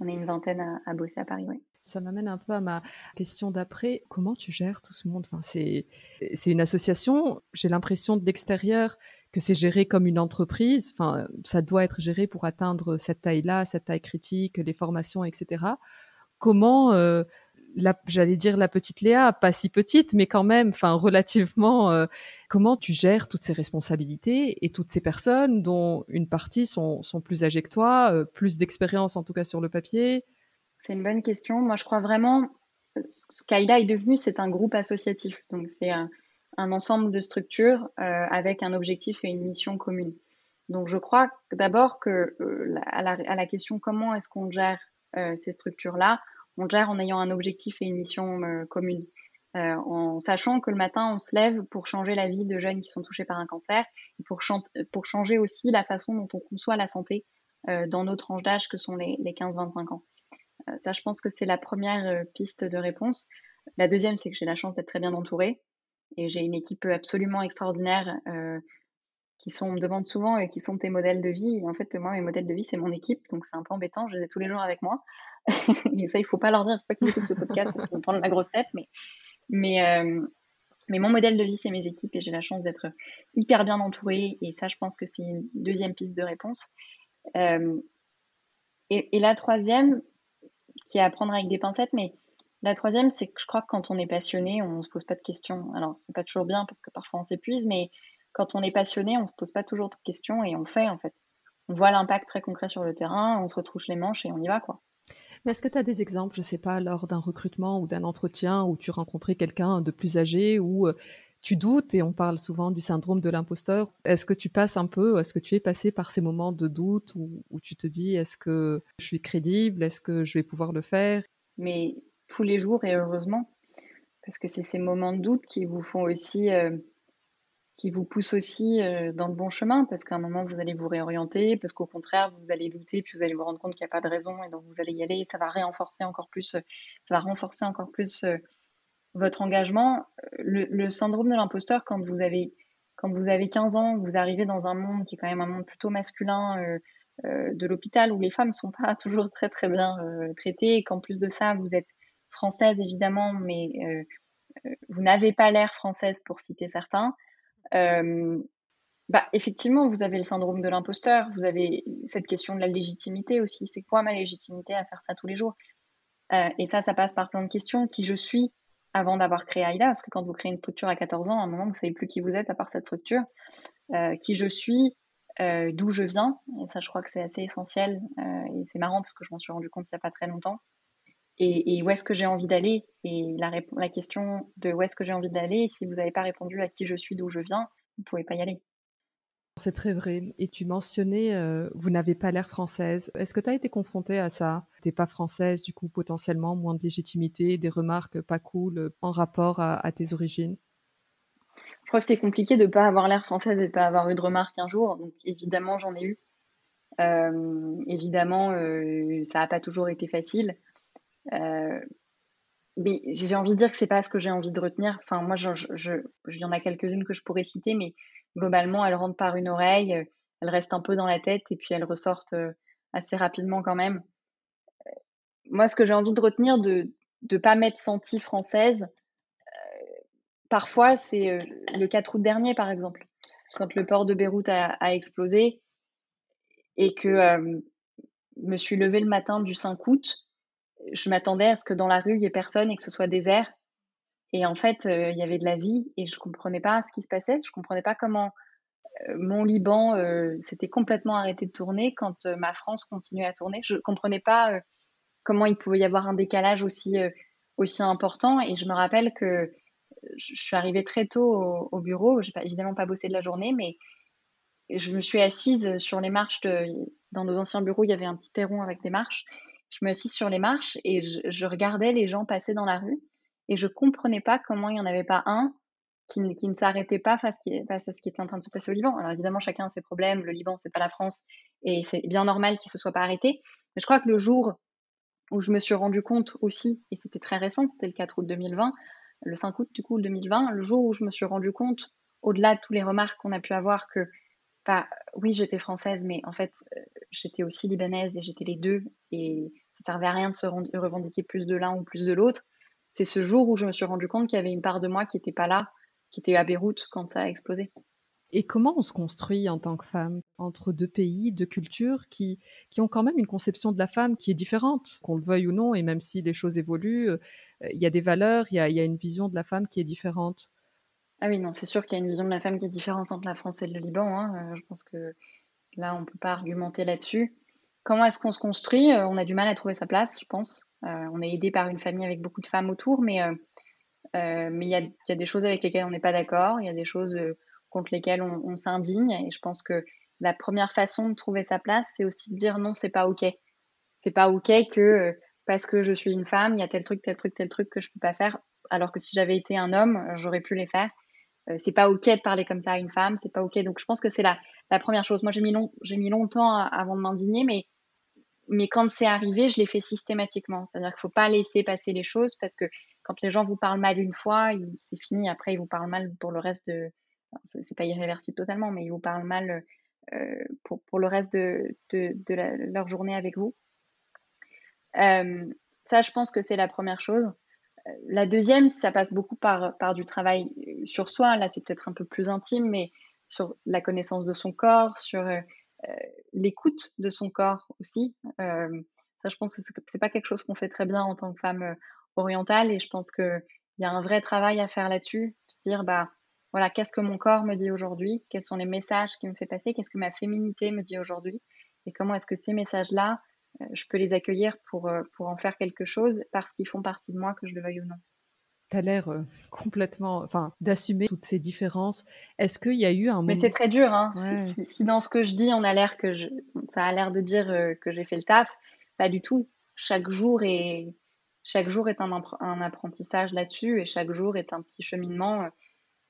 on est une vingtaine à, bosser à Paris, oui. Ça m'amène un peu à ma question d'après. Comment tu gères tout ce monde? Enfin, c'est, une association. J'ai l'impression de l'extérieur que c'est géré comme une entreprise. Enfin, ça doit être géré pour atteindre cette taille-là, cette taille critique, les formations, etc. Comment euh, j'allais dire la petite Léa, pas si petite, mais quand même, enfin relativement. Euh, comment tu gères toutes ces responsabilités et toutes ces personnes dont une partie sont, plus âgées que toi, euh, plus d'expérience en tout cas sur le papier? C'est une bonne question. Moi, je crois vraiment ce qu'AIDA est devenu, c'est un groupe associatif. Donc, c'est un, ensemble de structures euh, avec un objectif et une mission commune. Donc, je crois d'abord que à, la, question comment est-ce qu'on gère ces structures-là, on gère en ayant un objectif et une mission euh, commune. Euh, en sachant que le matin, on se lève pour changer la vie de jeunes qui sont touchés par un cancer et pour, changer aussi la façon dont on conçoit la santé euh, dans nos tranches d'âge que sont les, 15-25 ans. ça, je pense que c'est la première piste de réponse. La deuxième, c'est que j'ai la chance d'être très bien entourée et j'ai une équipe absolument extraordinaire qui me demande souvent et qui sont tes modèles de vie. En fait, moi, mes modèles de vie, c'est mon équipe, donc c'est un peu embêtant. Je les ai tous les jours avec moi. [laughs] et ça, il faut pas leur dire, il faut pas qu'ils écoutent ce podcast parce qu'ils vont prendre la grosse tête. Mais, euh, mais mon modèle de vie, c'est mes équipes et j'ai la chance d'être hyper bien entourée. Et ça, je pense que c'est une deuxième piste de réponse. Euh, et, et, la troisième, qui est à prendre avec des pincettes, mais la troisième, c'est que je crois que quand on est passionné, on ne se pose pas de questions. Alors, c'est pas toujours bien parce que parfois on s'épuise, mais quand on est passionné, on ne se pose pas toujours de questions et on fait en fait. On voit l'impact très concret sur le terrain, on se retrouche les manches et on y va quoi. Mais est-ce que tu as des exemples, je ne sais pas, lors d'un recrutement ou d'un entretien où tu rencontrais quelqu'un de plus âgé ou euh, tu doutes et on parle souvent du syndrome de l'imposteur. Est-ce que tu passes un peu, est-ce que tu es passé par ces moments de doute où, tu te dis est-ce que je suis crédible, est-ce que je vais pouvoir le faire? Mais tous les jours et heureusement, parce que c'est ces moments de doute qui vous font aussi euh, qui vous pousse aussi euh, dans le bon chemin, parce qu'à un moment, vous allez vous réorienter, parce qu'au contraire, vous allez douter, puis vous allez vous rendre compte qu'il n'y a pas de raison, et donc vous allez y aller, et ça va renforcer encore plus, euh, ça va renforcer encore plus euh, votre engagement. Le, syndrome de l'imposteur, quand vous avez quand vous avez 15 ans, vous arrivez dans un monde qui est quand même un monde plutôt masculin de l'hôpital, où les femmes ne sont pas [laughs] toujours très très bien traitées, et qu'en plus de ça, vous êtes française évidemment, mais vous n'avez pas l'air française pour citer certains. Euh, bah, effectivement, vous avez le syndrome de l'imposteur, vous avez cette question de la légitimité aussi. C'est quoi ma légitimité à faire ça tous les jours? Euh, Et ça, ça passe par plein de questions. Qui je suis avant d'avoir créé AIDA Parce que quand vous créez une structure à 14 ans, à un moment, vous savez plus qui vous êtes à part cette structure. Euh, qui je suis, d'où je viens? Et ça, je crois que c'est assez essentiel. et c'est marrant parce que je m'en suis rendu compte il n'y a pas très longtemps et, où est-ce que j'ai envie d'aller? Et la, la, question de où est-ce que j'ai envie d'aller, si vous n'avez pas répondu à qui je suis, d'où je viens, vous ne pouvez pas y aller. C'est très vrai. Et tu mentionnais, euh, vous n'avez pas l'air française. Est-ce que tu as été confrontée à ça? Tu n'es pas française, du coup, potentiellement, moins de légitimité, des remarques pas cool euh, en rapport à, tes origines? Je crois que c'est compliqué de ne pas avoir l'air française et de ne pas avoir eu de remarques un jour. Donc, évidemment, j'en ai eu. Euh, évidemment, ça n'a pas toujours été facile. Euh, mais j'ai envie de dire que c'est pas ce que j'ai envie de retenir. Enfin, moi, il y en a quelques-unes que je pourrais citer, mais globalement, elles rentrent par une oreille, elles restent un peu dans la tête et puis elles ressortent euh, assez rapidement quand même. Euh, moi, ce que j'ai envie de retenir de ne pas m'être sentie française, parfois, c'est le 4 août dernier, par exemple, quand le port de Beyrouth a, explosé et que me suis levée le matin du 5 août je m'attendais à ce que dans la rue, il n'y ait personne et que ce soit désert. Et en fait, euh, il y avait de la vie et je ne comprenais pas ce qui se passait. Je ne comprenais pas comment euh, mon Liban euh, s'était complètement arrêté de tourner quand ma France continuait à tourner. Je ne comprenais pas comment il pouvait y avoir un décalage aussi, important. Et je me rappelle que je suis arrivée très tôt au, au bureau. Je n'ai évidemment pas bossé de la journée, mais je me suis assise sur les marches. Dans nos anciens bureaux, il y avait un petit perron avec des marches je me assise sur les marches et je, regardais les gens passer dans la rue et je comprenais pas comment il n'y en avait pas un qui, ne s'arrêtait pas face, à ce qui était en train de se passer au Liban. Alors évidemment, chacun a ses problèmes. Le Liban, c'est pas la France et c'est bien normal qu'il se soit pas arrêté. Mais je crois que le jour où je me suis rendu compte aussi, et c'était très récent, c'était le 4 août 2020, le 5 août du coup 2020, le jour où je me suis rendu compte, au-delà de toutes les remarques qu'on a pu avoir, que bah, oui, j'étais française, mais en fait, euh, j'étais aussi libanaise et j'étais les deux. Et ça servait à rien de se revendiquer plus de l'un ou plus de l'autre. C'est ce jour où je me suis rendu compte qu'il y avait une part de moi qui n'était pas là, qui était à Beyrouth quand ça a explosé. Et comment on se construit en tant que femme entre deux pays, deux cultures qui, qui ont quand même une conception de la femme qui est différente, qu'on le veuille ou non, et même si les choses évoluent, euh, il y a des valeurs, il y a, y a, une vision de la femme qui est différente. Ah oui, non, c'est sûr qu'il y a une vision de la femme qui est différente entre la France et le Liban. Hein. Euh, je pense que là, on ne peut pas argumenter là-dessus. Comment est-ce qu'on se construit euh, On a du mal à trouver sa place, je pense. on est aidé par une famille avec beaucoup de femmes autour, mais mais il y a, des choses avec lesquelles on n'est pas d'accord. Il y a des choses contre lesquels on, s'indigne. Et je pense que la première façon de trouver sa place, c'est aussi de dire non, c'est pas OK. C'est pas OK que euh, parce que je suis une femme, il y a tel truc, tel truc, tel truc que je peux pas faire, alors que si j'avais été un homme, euh, j'aurais pu les faire. Euh, c'est pas OK de parler comme ça à une femme, c'est pas OK. Donc je pense que c'est la, la première chose. Moi, j'ai mis, long, mis longtemps avant de m'indigner, mais, mais quand c'est arrivé, je l'ai fait systématiquement. C'est-à-dire qu'il faut pas laisser passer les choses parce que quand les gens vous parlent mal une fois, c'est fini. Après, ils vous parlent mal pour le reste de, c'est pas irréversible totalement, mais ils vous parlent mal euh, pour, le reste de leur journée avec vous. Euh, ça, je pense que c'est la première chose. Euh, la deuxième, ça passe beaucoup par, par du travail sur soi. Là, c'est peut-être un peu plus intime, mais sur la connaissance de son corps, sur l'écoute de son corps aussi. ça, je pense que c'est pas quelque chose qu'on fait très bien en tant que femme orientale, et je pense qu'il y a un vrai travail à faire là-dessus, de dire bah voilà, qu'est-ce que mon corps me dit aujourd'hui, quels sont les messages qu'il me fait passer, qu'est-ce que ma féminité me dit aujourd'hui, et comment est-ce que ces messages-là, je peux les accueillir pour en faire quelque chose parce qu'ils font partie de moi, que je le veuille ou non? Tu as l'air euh, complètement, enfin, d'assumer toutes ces différences. Est-ce qu'il y a eu un moment... Mais c'est très dur, hein. Si, dans ce que je dis, on a l'air que je... ça a l'air de dire que j'ai fait le taf, pas du tout. Chaque jour est, chaque jour est un, un apprentissage là-dessus et chaque jour est un petit cheminement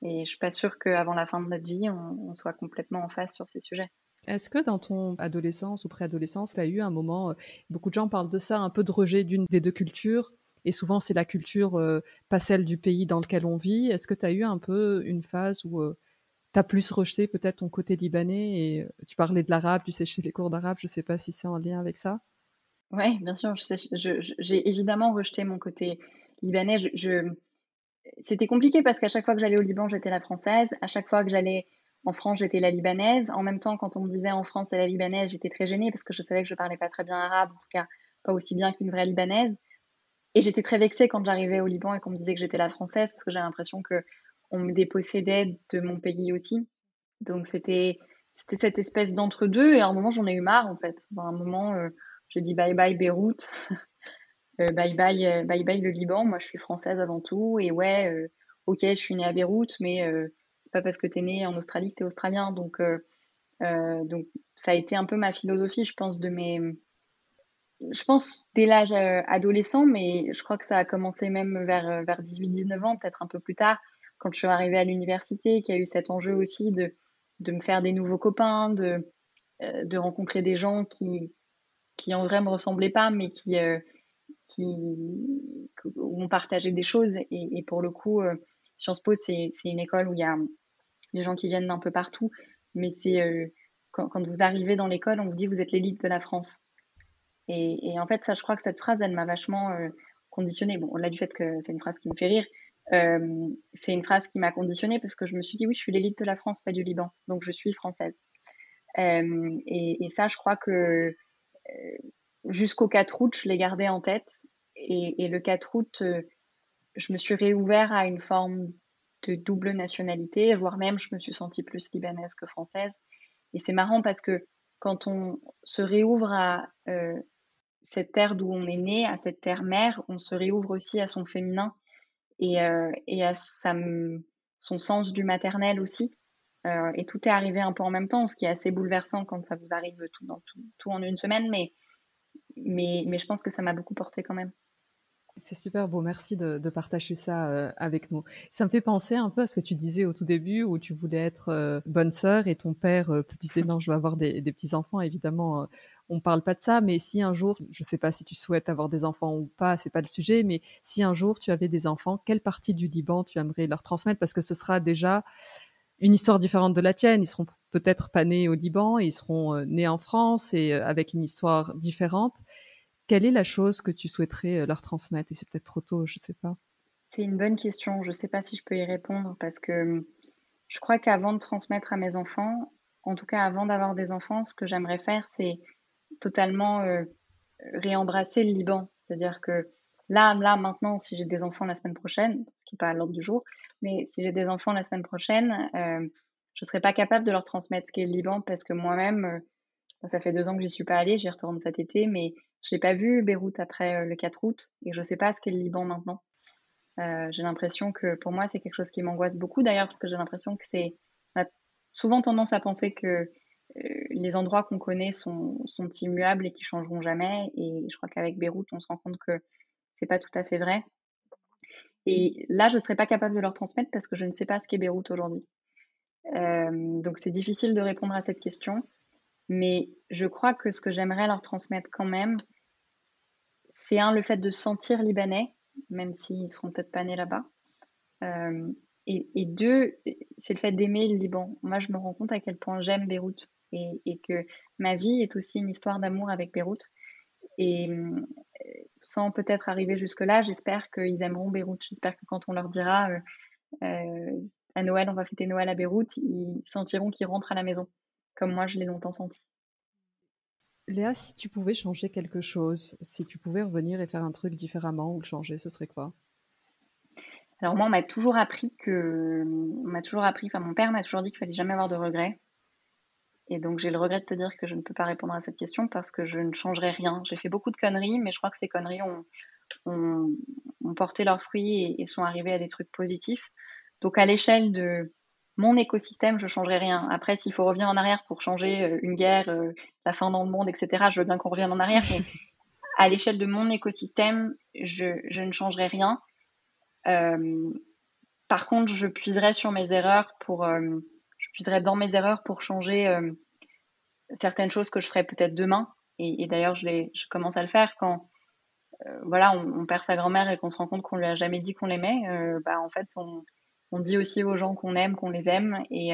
et je suis pas sûre qu'avant la fin de notre vie, on, soit complètement en face sur ces sujets. Est-ce que dans ton adolescence ou préadolescence, tu as eu un moment, euh, beaucoup de gens parlent de ça, un peu de rejet d'une des deux cultures, et souvent c'est la culture, euh, pas celle du pays dans lequel on vit. Est-ce que tu as eu un peu une phase où euh, tu as plus rejeté peut-être ton côté libanais et tu parlais de l'arabe, tu sais, chez les cours d'arabe, je sais pas si c'est en lien avec ça? Oui, bien sûr, j'ai évidemment rejeté mon côté libanais. c'était compliqué parce qu'à chaque fois que j'allais au Liban, j'étais la française. À chaque fois que j'allais en France, j'étais la libanaise. En même temps, quand on me disait en France, c'est la libanaise, j'étais très gênée parce que je savais que je parlais pas très bien arabe, en tout cas pas aussi bien qu'une vraie libanaise. Et j'étais très vexée quand j'arrivais au Liban et qu'on me disait que j'étais la française parce que j'avais l'impression que on me dépossédait de mon pays aussi. Donc c'était c'était cette espèce d'entre-deux et à un moment j'en ai eu marre en fait. À un moment, euh, j'ai dit bye bye Beyrouth. [laughs] Euh, bye bye, euh, bye bye le Liban. Moi, je suis française avant tout. Et ouais, euh, ok, je suis née à Beyrouth, mais c'est pas parce que tu es née en Australie que tu es australien. Donc, donc, ça a été un peu ma philosophie, je pense, de mes. Je pense dès l'âge adolescent, mais je crois que ça a commencé même vers, vers 18-19 ans, peut-être un peu plus tard, quand je suis arrivée à l'université, qu'il y a eu cet enjeu aussi de, de me faire des nouveaux copains, de, de rencontrer des gens qui, qui en vrai me ressemblaient pas, mais qui, qui, on partageait des choses. Et, pour le coup, euh, Sciences Po, c'est une école où il y a des gens qui viennent d'un peu partout. Mais c'est euh, quand, vous arrivez dans l'école, on vous dit vous êtes l'élite de la France. Et, en fait, ça, je crois que cette phrase, elle m'a vachement euh, conditionnée. Bon, au-delà du fait que c'est une phrase qui me fait rire, c'est une phrase qui m'a conditionnée parce que je me suis dit oui, je suis l'élite de la France, pas du Liban. Donc, je suis française. et, ça, je crois que jusqu'au 4 août, je l'ai gardé en tête. Et, le 4 août, euh, je me suis réouvert à une forme de double nationalité, voire même je me suis sentie plus libanaise que française. Et c'est marrant parce que quand on se réouvre à euh, cette terre d'où on est né, à cette terre mère, on se réouvre aussi à son féminin et, euh, et à sa, son sens du maternel aussi. et tout est arrivé un peu en même temps, ce qui est assez bouleversant quand ça vous arrive tout, dans tout, tout en une semaine. Mais mais, mais je pense que ça m'a beaucoup porté quand même. C'est super beau, merci de, de partager ça euh, avec nous. Ça me fait penser un peu à ce que tu disais au tout début, où tu voulais être euh, bonne sœur et ton père euh, te disait [laughs] non, je veux avoir des, des petits enfants. Évidemment, on parle pas de ça, mais si un jour, je sais pas si tu souhaites avoir des enfants ou pas, c'est pas le sujet, mais si un jour tu avais des enfants, quelle partie du Liban tu aimerais leur transmettre? Parce que ce sera déjà une histoire différente de la tienne. Ils seront peut-être pas nés au Liban, ils seront nés en France et avec une histoire différente Quelle est la chose que tu souhaiterais leur transmettre? Et c'est peut-être trop tôt, je ne sais pas. C'est une bonne question. Je ne sais pas si je peux y répondre parce que je crois qu'avant de transmettre à mes enfants, en tout cas avant d'avoir des enfants, ce que j'aimerais faire, c'est totalement euh, réembrasser le Liban. C'est-à-dire que là, là, maintenant, si j'ai des enfants la semaine prochaine, ce qui n'est pas à l'ordre du jour, mais si j'ai des enfants la semaine prochaine, euh, je ne serais pas capable de leur transmettre ce qu'est le Liban parce que moi-même, euh, ça fait deux ans que j'y suis pas allée, j'y retourne cet été, mais je n'ai pas vu Beyrouth après le 4 août et je ne sais pas ce qu'est le Liban maintenant. j'ai l'impression que pour moi, c'est quelque chose qui m'angoisse beaucoup d'ailleurs parce que j'ai l'impression que c'est souvent tendance à penser que les endroits qu'on connaît sont, immuables et qui changeront jamais. Et je crois qu'avec Beyrouth, on se rend compte que c'est pas tout à fait vrai. Et là, je ne serais pas capable de leur transmettre parce que je ne sais pas ce qu'est Beyrouth aujourd'hui. Euh, donc c'est difficile de répondre à cette question. Mais je crois que ce que j'aimerais leur transmettre quand même, c'est un, le fait de sentir libanais, même s'ils seront peut-être pas nés là-bas. Euh, et, deux, c'est le fait d'aimer le Liban. Moi, je me rends compte à quel point j'aime Beyrouth et, que ma vie est aussi une histoire d'amour avec Beyrouth. Et euh, sans peut-être arriver jusque-là, j'espère qu'ils aimeront Beyrouth. J'espère que quand on leur dira euh, euh, à Noël, on va fêter Noël à Beyrouth, ils sentiront qu'ils rentrent à la maison, comme moi je l'ai longtemps senti. Léa, si tu pouvais changer quelque chose, si tu pouvais revenir et faire un truc différemment ou le changer, ce serait quoi? Alors moi, on m'a toujours appris que, on m'a toujours appris, enfin mon père m'a toujours dit qu'il fallait jamais avoir de regrets. Et donc j'ai le regret de te dire que je ne peux pas répondre à cette question parce que je ne changerai rien. J'ai fait beaucoup de conneries, mais je crois que ces conneries ont, porté leurs fruits et, sont arrivées à des trucs positifs. Donc à l'échelle de mon écosystème, je ne changerai rien. Après, s'il faut revenir en arrière pour changer euh, une guerre, euh, la fin dans le monde, etc., je veux bien qu'on revienne en arrière. Mais [laughs] à l'échelle de mon écosystème, je, je ne changerai rien. Euh, par contre, euh, je puiserai dans mes erreurs pour changer euh, certaines choses que je ferai peut-être demain. Et, d'ailleurs, je, commence à le faire quand, voilà, on, perd sa grand-mère et qu'on se rend compte qu'on lui a jamais dit qu'on l'aimait. bah, en fait, on, on, dit aussi aux gens qu'on aime, qu'on les aime. Et,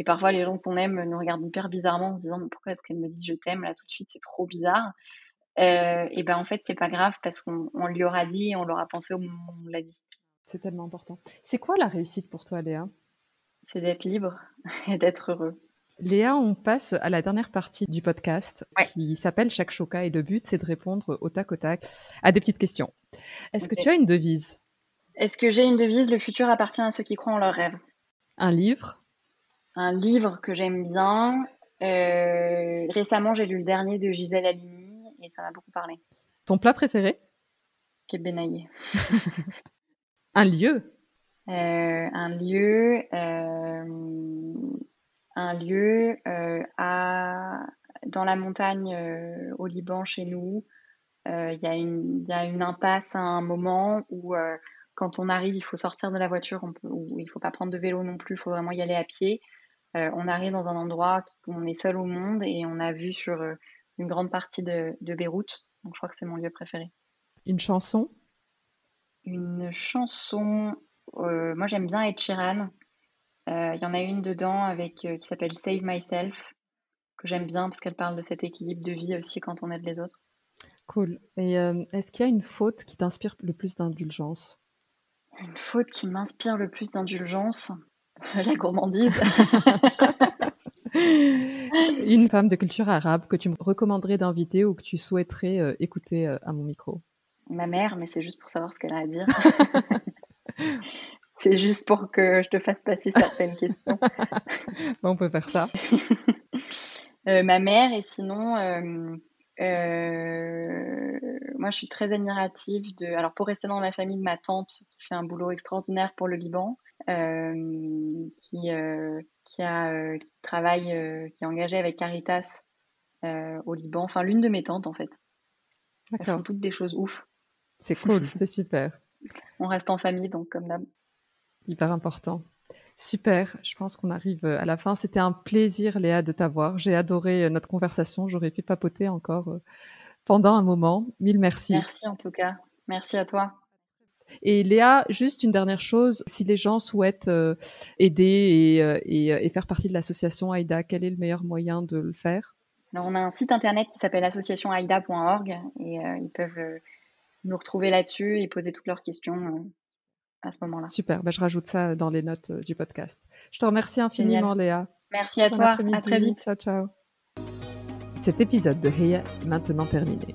et parfois, les gens qu'on aime nous regardent hyper bizarrement en se disant pourquoi est-ce qu'elle me dit je t'aime là tout de suite, c'est trop bizarre. Euh, et ben en fait, c'est pas grave parce qu'on lui aura dit et on l'aura pensé au moment où on l'a dit. C'est tellement important. C'est quoi la réussite pour toi, Léa? C'est d'être libre [laughs] et d'être heureux. Léa, on passe à la dernière partie du podcast qui s'appelle Chaque Choca et le but, c'est de répondre au tac au tac à des petites questions. Est-ce que tu as une devise? Est-ce que j'ai une devise? Le futur appartient à ceux qui croient en leurs rêves. Un livre? Un livre que j'aime bien. Euh, récemment, j'ai lu le dernier de Gisèle Halimi et ça m'a beaucoup parlé. Ton plat préféré? Benaillé. [laughs] un lieu? Euh, Un lieu, euh, un lieu euh, à, dans la montagne au Liban chez nous. Il y, y, a une impasse à un moment où quand on arrive, il faut sortir de la voiture, on peut, il ne faut pas prendre de vélo non plus, il faut vraiment y aller à pied. on arrive dans un endroit où on est seul au monde et on a vu sur une grande partie de, Beyrouth. Donc je crois que c'est mon lieu préféré. Une chanson? Une chanson. Euh, moi j'aime bien Ed Sheeran. Euh, il y en a une dedans avec euh, qui s'appelle Save Myself que j'aime bien parce qu'elle parle de cet équilibre de vie aussi quand on aide les autres. Cool. Et est-ce qu'il y a une faute qui t'inspire le plus d'indulgence? Une faute qui m'inspire le plus d'indulgence? [laughs] La gourmandise. [laughs] [laughs] Une femme de culture arabe que tu me recommanderais d'inviter ou que tu souhaiterais euh, écouter euh, à mon micro Ma mère, mais c'est juste pour savoir ce qu'elle a à dire. [laughs] [laughs] c'est juste pour que je te fasse passer certaines questions. bon, on peut faire ça. Euh, ma mère, et sinon, moi je suis très admirative de. Alors, pour rester dans la famille de ma tante, qui fait un boulot extraordinaire pour le Liban, qui qui, a, euh, qui travaille, euh, qui est engagée avec Caritas euh, au Liban. Enfin, l'une de mes tantes, en fait. Elles font toutes des choses ouf. C'est cool, c'est super. On reste en famille, donc comme d'hab. Hyper important. Super, je pense qu'on arrive à la fin. C'était un plaisir, Léa, de t'avoir. J'ai adoré notre conversation. J'aurais pu papoter encore pendant un moment. Mille merci. Merci en tout cas. Merci à toi. Et Léa, juste une dernière chose, si les gens souhaitent euh, aider et, euh, euh, et, faire partie de l'association AIDA, quel est le meilleur moyen de le faire? Alors, on a un site internet qui s'appelle associationaida.org et ils peuvent nous retrouver là-dessus et poser toutes leurs questions à ce moment-là. Super, bah, je rajoute ça dans les notes du podcast. Je te remercie infiniment, Léa. Merci à toi, à très vite. Ciao, ciao. Cet épisode de Heya est maintenant terminé.